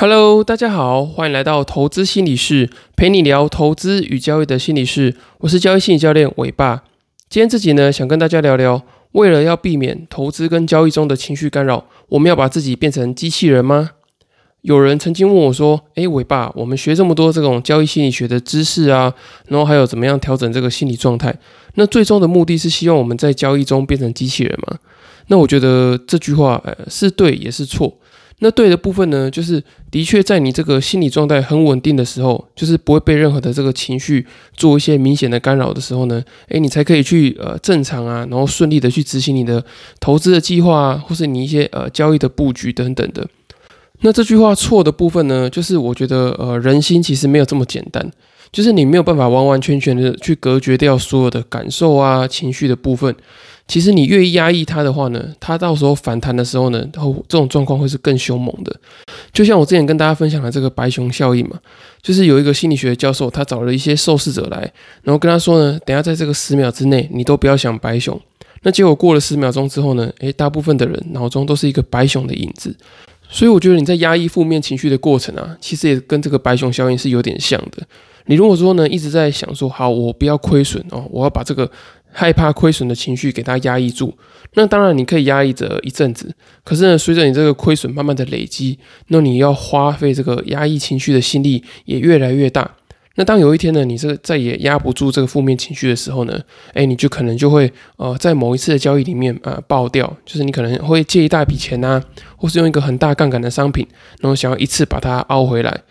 Hello，大家好，欢迎来到投资心理室，陪你聊投资与交易的心理室。我是交易心理教练伟爸。今天这集呢，想跟大家聊聊，为了要避免投资跟交易中的情绪干扰，我们要把自己变成机器人吗？有人曾经问我说：“诶，伟爸，我们学这么多这种交易心理学的知识啊，然后还有怎么样调整这个心理状态，那最终的目的是希望我们在交易中变成机器人吗？”那我觉得这句话呃是对也是错。那对的部分呢，就是的确在你这个心理状态很稳定的时候，就是不会被任何的这个情绪做一些明显的干扰的时候呢，诶，你才可以去呃正常啊，然后顺利的去执行你的投资的计划啊，或是你一些呃交易的布局等等的。那这句话错的部分呢，就是我觉得呃人心其实没有这么简单，就是你没有办法完完全全的去隔绝掉所有的感受啊情绪的部分。其实你越压抑它的话呢，它到时候反弹的时候呢，然后这种状况会是更凶猛的。就像我之前跟大家分享的这个白熊效应嘛，就是有一个心理学教授，他找了一些受试者来，然后跟他说呢，等下在这个十秒之内，你都不要想白熊。那结果过了十秒钟之后呢，诶，大部分的人脑中都是一个白熊的影子。所以我觉得你在压抑负面情绪的过程啊，其实也跟这个白熊效应是有点像的。你如果说呢，一直在想说，好，我不要亏损哦，我要把这个。害怕亏损的情绪给它压抑住，那当然你可以压抑着一阵子，可是呢，随着你这个亏损慢慢的累积，那你要花费这个压抑情绪的心力也越来越大。那当有一天呢，你这个再也压不住这个负面情绪的时候呢，哎，你就可能就会呃在某一次的交易里面呃爆掉，就是你可能会借一大笔钱呐，或是用一个很大杠杆的商品，然后想要一次把它凹回来。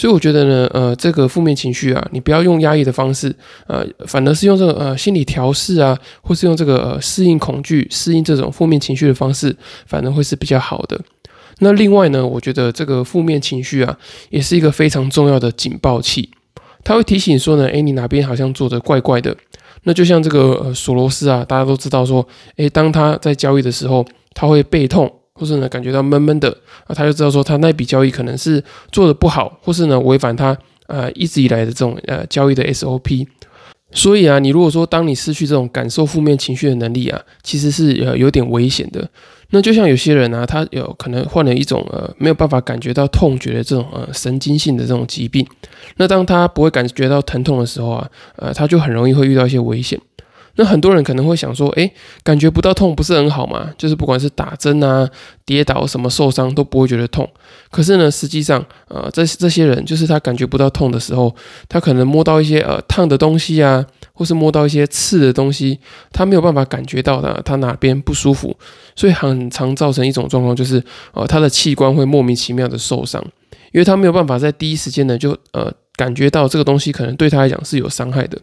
所以我觉得呢，呃，这个负面情绪啊，你不要用压抑的方式，呃，反而是用这个呃心理调试啊，或是用这个呃适应恐惧、适应这种负面情绪的方式，反而会是比较好的。那另外呢，我觉得这个负面情绪啊，也是一个非常重要的警报器，它会提醒说呢，诶，你哪边好像做的怪怪的。那就像这个呃索罗斯啊，大家都知道说，诶，当他在交易的时候，他会背痛。或是呢，感觉到闷闷的啊，他就知道说他那笔交易可能是做的不好，或是呢违反他呃一直以来的这种呃交易的 SOP。所以啊，你如果说当你失去这种感受负面情绪的能力啊，其实是呃有点危险的。那就像有些人啊，他有可能患了一种呃没有办法感觉到痛觉的这种呃神经性的这种疾病。那当他不会感觉到疼痛的时候啊，呃他就很容易会遇到一些危险。那很多人可能会想说，诶，感觉不到痛不是很好吗？就是不管是打针啊、跌倒什么受伤都不会觉得痛。可是呢，实际上，呃，这这些人就是他感觉不到痛的时候，他可能摸到一些呃烫的东西啊，或是摸到一些刺的东西，他没有办法感觉到的，他哪边不舒服，所以很常造成一种状况，就是呃他的器官会莫名其妙的受伤，因为他没有办法在第一时间呢就呃。感觉到这个东西可能对他来讲是有伤害的，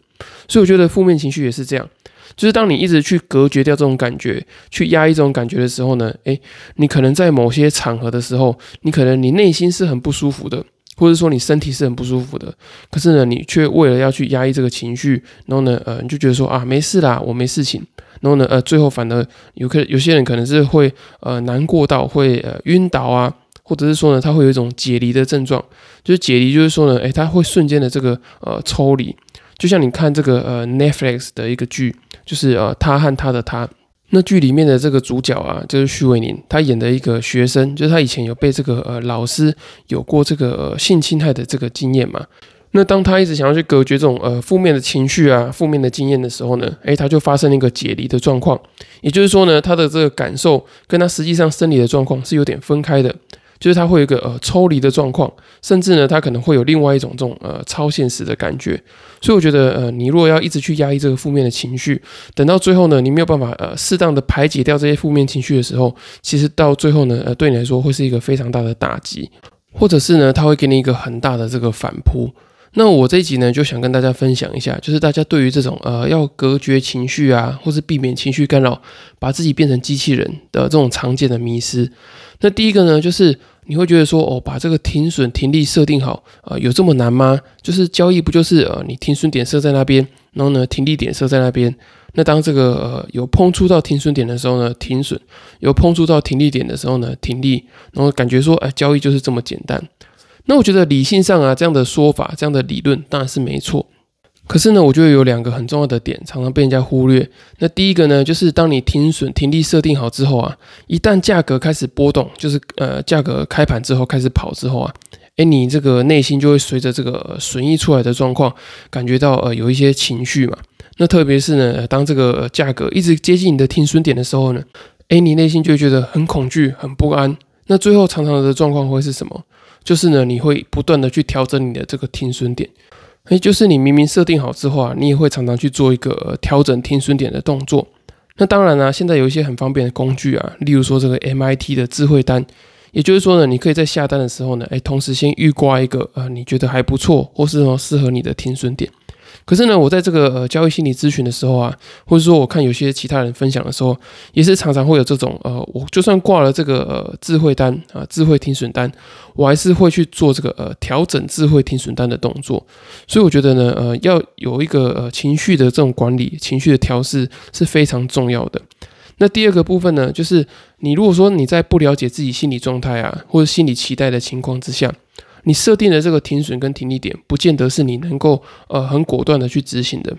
所以我觉得负面情绪也是这样，就是当你一直去隔绝掉这种感觉，去压抑这种感觉的时候呢，诶，你可能在某些场合的时候，你可能你内心是很不舒服的，或者说你身体是很不舒服的，可是呢，你却为了要去压抑这个情绪，然后呢，呃，你就觉得说啊，没事啦，我没事情，然后呢，呃，最后反而有可有些人可能是会呃难过到会呃晕倒啊。或者是说呢，他会有一种解离的症状，就是解离，就是说呢，诶，他会瞬间的这个呃抽离，就像你看这个呃 Netflix 的一个剧，就是呃他和他的他，那剧里面的这个主角啊，就是徐伟宁，他演的一个学生，就是他以前有被这个呃老师有过这个性侵害的这个经验嘛。那当他一直想要去隔绝这种呃负面的情绪啊、负面的经验的时候呢，诶，他就发生了一个解离的状况，也就是说呢，他的这个感受跟他实际上生理的状况是有点分开的。就是它会有一个呃抽离的状况，甚至呢，它可能会有另外一种这种呃超现实的感觉。所以我觉得呃，你如果要一直去压抑这个负面的情绪，等到最后呢，你没有办法呃适当的排解掉这些负面情绪的时候，其实到最后呢，呃，对你来说会是一个非常大的打击，或者是呢，它会给你一个很大的这个反扑。那我这一集呢，就想跟大家分享一下，就是大家对于这种呃要隔绝情绪啊，或是避免情绪干扰，把自己变成机器人的这种常见的迷失。那第一个呢，就是你会觉得说，哦，把这个停损停利设定好，呃，有这么难吗？就是交易不就是呃，你停损点设在那边，然后呢，停利点设在那边。那当这个呃有碰触到停损点的时候呢，停损；有碰触到停利点的时候呢，停利。然后感觉说，哎，交易就是这么简单。那我觉得理性上啊，这样的说法，这样的理论当然是没错。可是呢，我觉得有两个很重要的点，常常被人家忽略。那第一个呢，就是当你停损停利设定好之后啊，一旦价格开始波动，就是呃价格开盘之后开始跑之后啊，诶，你这个内心就会随着这个损益出来的状况，感觉到呃有一些情绪嘛。那特别是呢，当这个价格一直接近你的停损点的时候呢，诶，你内心就会觉得很恐惧、很不安。那最后常常的状况会是什么？就是呢，你会不断的去调整你的这个停损点。诶，就是你明明设定好之后啊，你也会常常去做一个调整停损点的动作。那当然呢，现在有一些很方便的工具啊，例如说这个 MIT 的智慧单，也就是说呢，你可以在下单的时候呢，诶，同时先预挂一个呃，你觉得还不错或是说适合你的停损点。可是呢，我在这个呃交易心理咨询的时候啊，或者说我看有些其他人分享的时候，也是常常会有这种呃，我就算挂了这个呃智慧单啊，智慧停损单，我还是会去做这个呃调整智慧停损单的动作。所以我觉得呢，呃，要有一个呃情绪的这种管理，情绪的调试是非常重要的。那第二个部分呢，就是你如果说你在不了解自己心理状态啊，或者心理期待的情况之下。你设定的这个停损跟停利点，不见得是你能够呃很果断的去执行的。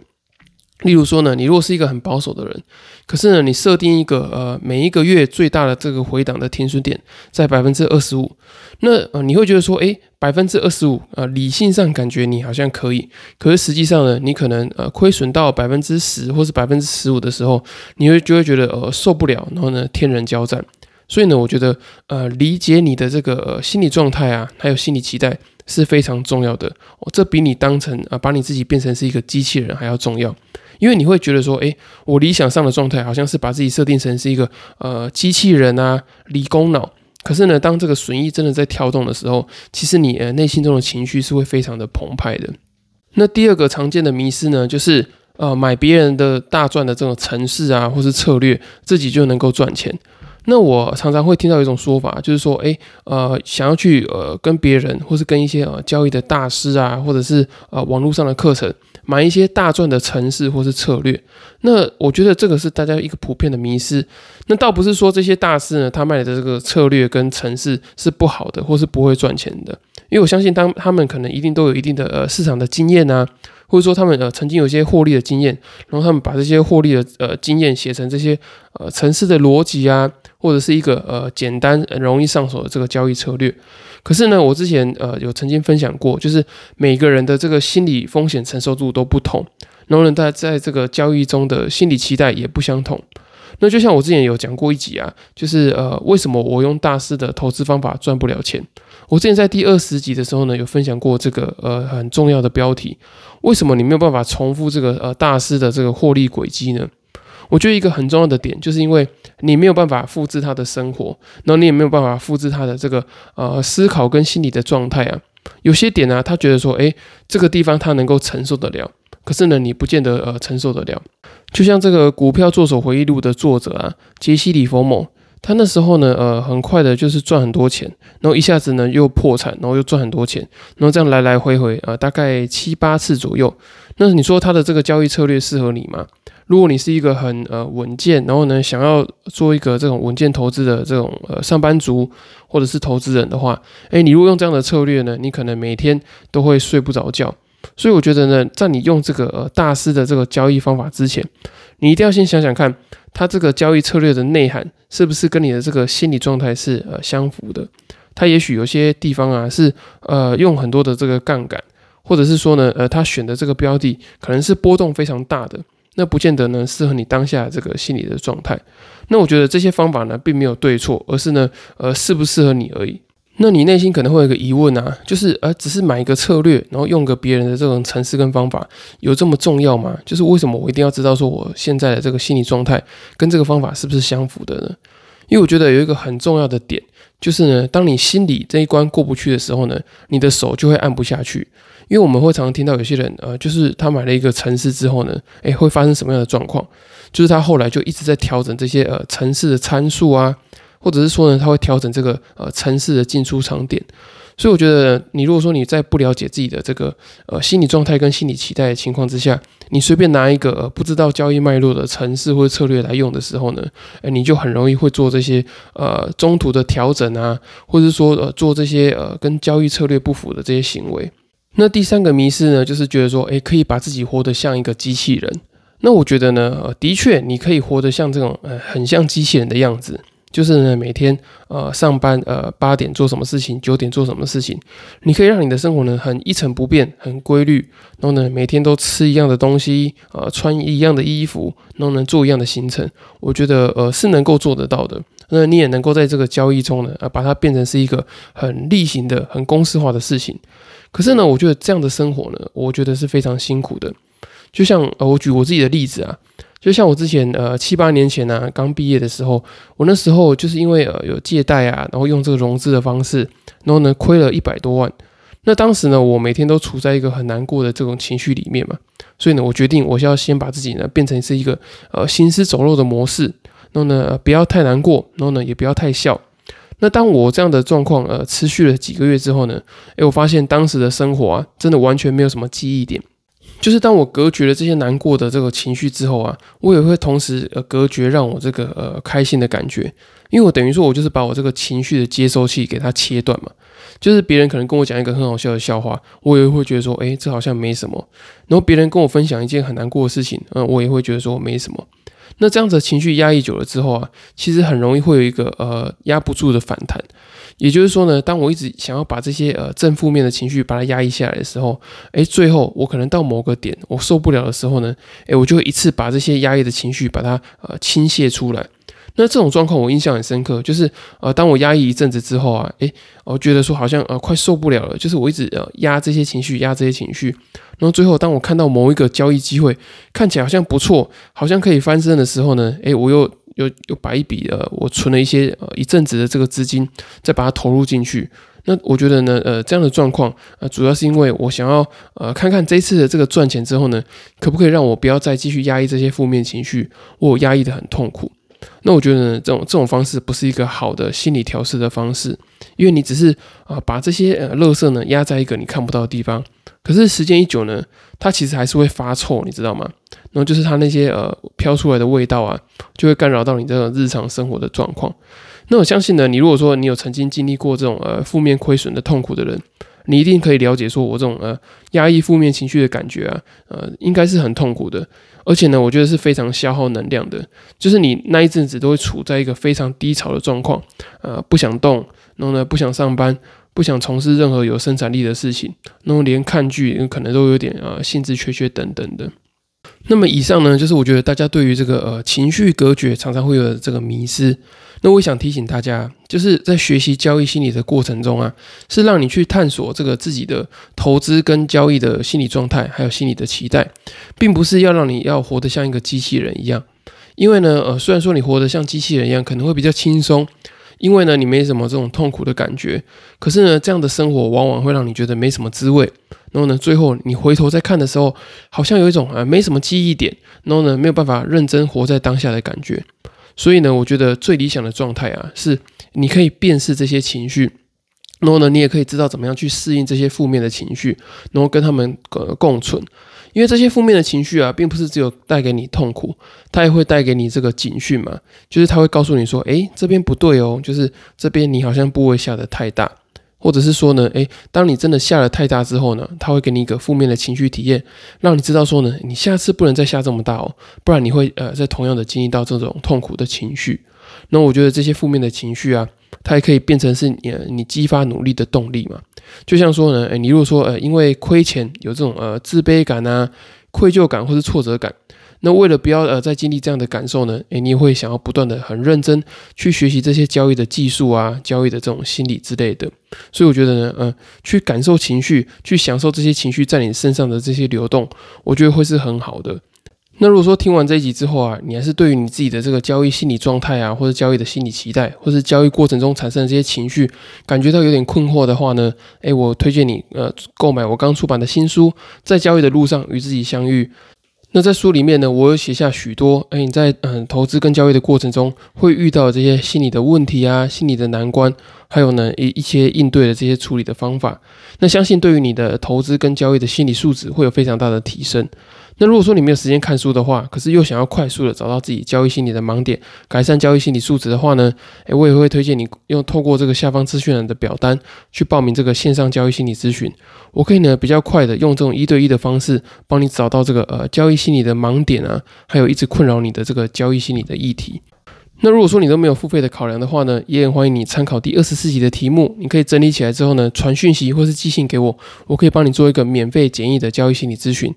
例如说呢，你如果是一个很保守的人，可是呢，你设定一个呃每一个月最大的这个回档的停损点在百分之二十五，那呃你会觉得说，诶，百分之二十五啊，理性上感觉你好像可以，可是实际上呢，你可能呃亏损到百分之十或是百分之十五的时候，你会就会觉得呃受不了，然后呢天人交战。所以呢，我觉得，呃，理解你的这个心理状态啊，还有心理期待是非常重要的。哦，这比你当成啊，把你自己变成是一个机器人还要重要。因为你会觉得说，诶，我理想上的状态好像是把自己设定成是一个呃机器人啊，理工脑。可是呢，当这个损益真的在跳动的时候，其实你呃内心中的情绪是会非常的澎湃的。那第二个常见的迷失呢，就是呃买别人的大赚的这种程式啊，或是策略，自己就能够赚钱。那我常常会听到一种说法，就是说，诶，呃，想要去呃跟别人，或是跟一些呃交易的大师啊，或者是呃网络上的课程，买一些大赚的城市或是策略。那我觉得这个是大家一个普遍的迷失。那倒不是说这些大师呢，他卖的这个策略跟城市是不好的，或是不会赚钱的。因为我相信，当他们可能一定都有一定的呃市场的经验啊。或者说他们呃曾经有一些获利的经验，然后他们把这些获利的呃经验写成这些呃城市的逻辑啊，或者是一个呃简单容易上手的这个交易策略。可是呢，我之前呃有曾经分享过，就是每个人的这个心理风险承受度都不同，然后呢，大家在这个交易中的心理期待也不相同。那就像我之前有讲过一集啊，就是呃，为什么我用大师的投资方法赚不了钱？我之前在第二十集的时候呢，有分享过这个呃很重要的标题，为什么你没有办法重复这个呃大师的这个获利轨迹呢？我觉得一个很重要的点，就是因为你没有办法复制他的生活，然后你也没有办法复制他的这个呃思考跟心理的状态啊。有些点呢，他觉得说，诶，这个地方他能够承受得了。可是呢，你不见得呃承受得了。就像这个股票作手回忆录的作者啊，杰西·里佛某，他那时候呢，呃，很快的就是赚很多钱，然后一下子呢又破产，然后又赚很多钱，然后这样来来回回啊，大概七八次左右。那你说他的这个交易策略适合你吗？如果你是一个很呃稳健，然后呢想要做一个这种稳健投资的这种呃上班族或者是投资人的话，诶，你如果用这样的策略呢，你可能每天都会睡不着觉。所以我觉得呢，在你用这个呃大师的这个交易方法之前，你一定要先想想看，他这个交易策略的内涵是不是跟你的这个心理状态是呃相符的。他也许有些地方啊是呃用很多的这个杠杆，或者是说呢呃他选的这个标的可能是波动非常大的，那不见得呢适合你当下这个心理的状态。那我觉得这些方法呢并没有对错，而是呢呃适不适合你而已。那你内心可能会有一个疑问啊，就是呃，只是买一个策略，然后用个别人的这种程式跟方法，有这么重要吗？就是为什么我一定要知道说我现在的这个心理状态跟这个方法是不是相符的呢？因为我觉得有一个很重要的点，就是呢，当你心里这一关过不去的时候呢，你的手就会按不下去。因为我们会常常听到有些人，呃，就是他买了一个城市之后呢，诶，会发生什么样的状况？就是他后来就一直在调整这些呃城市的参数啊。或者是说呢，他会调整这个呃城市的进出场点，所以我觉得你如果说你在不了解自己的这个呃心理状态跟心理期待的情况之下，你随便拿一个不知道交易脉络的城市或者策略来用的时候呢，哎，你就很容易会做这些呃中途的调整啊，或者是说呃做这些呃跟交易策略不符的这些行为。那第三个迷失呢，就是觉得说，诶，可以把自己活得像一个机器人。那我觉得呢，呃，的确，你可以活得像这种，呃，很像机器人的样子。就是呢，每天呃上班呃八点做什么事情，九点做什么事情，你可以让你的生活呢很一成不变，很规律，然后呢每天都吃一样的东西，呃穿一样的衣服，然后呢做一样的行程，我觉得呃是能够做得到的。那你也能够在这个交易中呢，呃把它变成是一个很例行的、很公式化的事情。可是呢，我觉得这样的生活呢，我觉得是非常辛苦的。就像呃我举我自己的例子啊。就像我之前呃七八年前呢，刚毕业的时候，我那时候就是因为呃有借贷啊，然后用这个融资的方式，然后呢亏了一百多万。那当时呢，我每天都处在一个很难过的这种情绪里面嘛，所以呢，我决定我是要先把自己呢变成是一个呃行尸走肉的模式，然后呢不要太难过，然后呢也不要太笑。那当我这样的状况呃持续了几个月之后呢，诶，我发现当时的生活啊，真的完全没有什么记忆点。就是当我隔绝了这些难过的这个情绪之后啊，我也会同时呃隔绝让我这个呃开心的感觉，因为我等于说我就是把我这个情绪的接收器给它切断嘛。就是别人可能跟我讲一个很好笑的笑话，我也会觉得说，哎，这好像没什么。然后别人跟我分享一件很难过的事情，嗯，我也会觉得说没什么。那这样子情绪压抑久了之后啊，其实很容易会有一个呃压不住的反弹。也就是说呢，当我一直想要把这些呃正负面的情绪把它压抑下来的时候，诶，最后我可能到某个点我受不了的时候呢，诶，我就会一次把这些压抑的情绪把它呃倾泻出来。那这种状况我印象很深刻，就是呃当我压抑一阵子之后啊，诶，我觉得说好像呃快受不了了，就是我一直呃压这些情绪，压这些情绪，然后最后当我看到某一个交易机会看起来好像不错，好像可以翻身的时候呢，诶，我又。又又把一笔呃，我存了一些呃一阵子的这个资金，再把它投入进去。那我觉得呢，呃，这样的状况呃，主要是因为我想要呃看看这次的这个赚钱之后呢，可不可以让我不要再继续压抑这些负面情绪，我压抑的很痛苦。那我觉得呢，这种这种方式不是一个好的心理调试的方式，因为你只是啊把这些呃垃圾呢压在一个你看不到的地方。可是时间一久呢，它其实还是会发臭，你知道吗？然后就是它那些呃飘出来的味道啊，就会干扰到你这个日常生活的状况。那我相信呢，你如果说你有曾经经历过这种呃负面亏损的痛苦的人，你一定可以了解说我这种呃压抑负面情绪的感觉啊，呃应该是很痛苦的，而且呢，我觉得是非常消耗能量的。就是你那一阵子都会处在一个非常低潮的状况，呃不想动，然后呢不想上班。不想从事任何有生产力的事情，那么连看剧可能都有点呃兴致缺缺等等的。那么以上呢，就是我觉得大家对于这个呃情绪隔绝常常会有这个迷失。那我想提醒大家，就是在学习交易心理的过程中啊，是让你去探索这个自己的投资跟交易的心理状态，还有心理的期待，并不是要让你要活得像一个机器人一样。因为呢，呃，虽然说你活得像机器人一样，可能会比较轻松。因为呢，你没什么这种痛苦的感觉，可是呢，这样的生活往往会让你觉得没什么滋味。然后呢，最后你回头再看的时候，好像有一种啊没什么记忆点，然后呢没有办法认真活在当下的感觉。所以呢，我觉得最理想的状态啊，是你可以辨识这些情绪，然后呢，你也可以知道怎么样去适应这些负面的情绪，然后跟他们呃共存。因为这些负面的情绪啊，并不是只有带给你痛苦，它也会带给你这个警讯嘛，就是它会告诉你说，诶，这边不对哦，就是这边你好像部位下的太大，或者是说呢，诶，当你真的下了太大之后呢，它会给你一个负面的情绪体验，让你知道说呢，你下次不能再下这么大哦，不然你会呃在同样的经历到这种痛苦的情绪。那我觉得这些负面的情绪啊。它也可以变成是你你激发努力的动力嘛？就像说呢，哎，你如果说呃因为亏钱有这种呃自卑感啊、愧疚感或是挫折感，那为了不要呃再经历这样的感受呢，哎，你会想要不断的很认真去学习这些交易的技术啊、交易的这种心理之类的。所以我觉得呢，呃，去感受情绪，去享受这些情绪在你身上的这些流动，我觉得会是很好的。那如果说听完这一集之后啊，你还是对于你自己的这个交易心理状态啊，或者交易的心理期待，或是交易过程中产生的这些情绪，感觉到有点困惑的话呢，诶，我推荐你呃购买我刚出版的新书《在交易的路上与自己相遇》。那在书里面呢，我有写下许多哎你在嗯投资跟交易的过程中会遇到这些心理的问题啊，心理的难关，还有呢一一些应对的这些处理的方法。那相信对于你的投资跟交易的心理素质会有非常大的提升。那如果说你没有时间看书的话，可是又想要快速的找到自己交易心理的盲点，改善交易心理素质的话呢，诶，我也会推荐你用透过这个下方资讯栏的表单去报名这个线上交易心理咨询。我可以呢比较快的用这种一对一的方式，帮你找到这个呃交易心理的盲点啊，还有一直困扰你的这个交易心理的议题。那如果说你都没有付费的考量的话呢，也很欢迎你参考第二十四集的题目，你可以整理起来之后呢，传讯息或是寄信给我，我可以帮你做一个免费简易的交易心理咨询。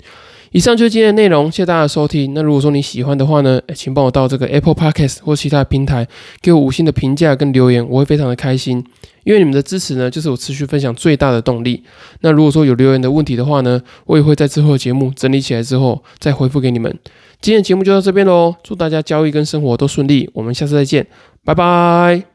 以上就是今天的内容，谢谢大家的收听。那如果说你喜欢的话呢，请帮我到这个 Apple Podcast 或其他平台给我五星的评价跟留言，我会非常的开心。因为你们的支持呢，就是我持续分享最大的动力。那如果说有留言的问题的话呢，我也会在之后的节目整理起来之后再回复给你们。今天的节目就到这边喽，祝大家交易跟生活都顺利，我们下次再见，拜拜。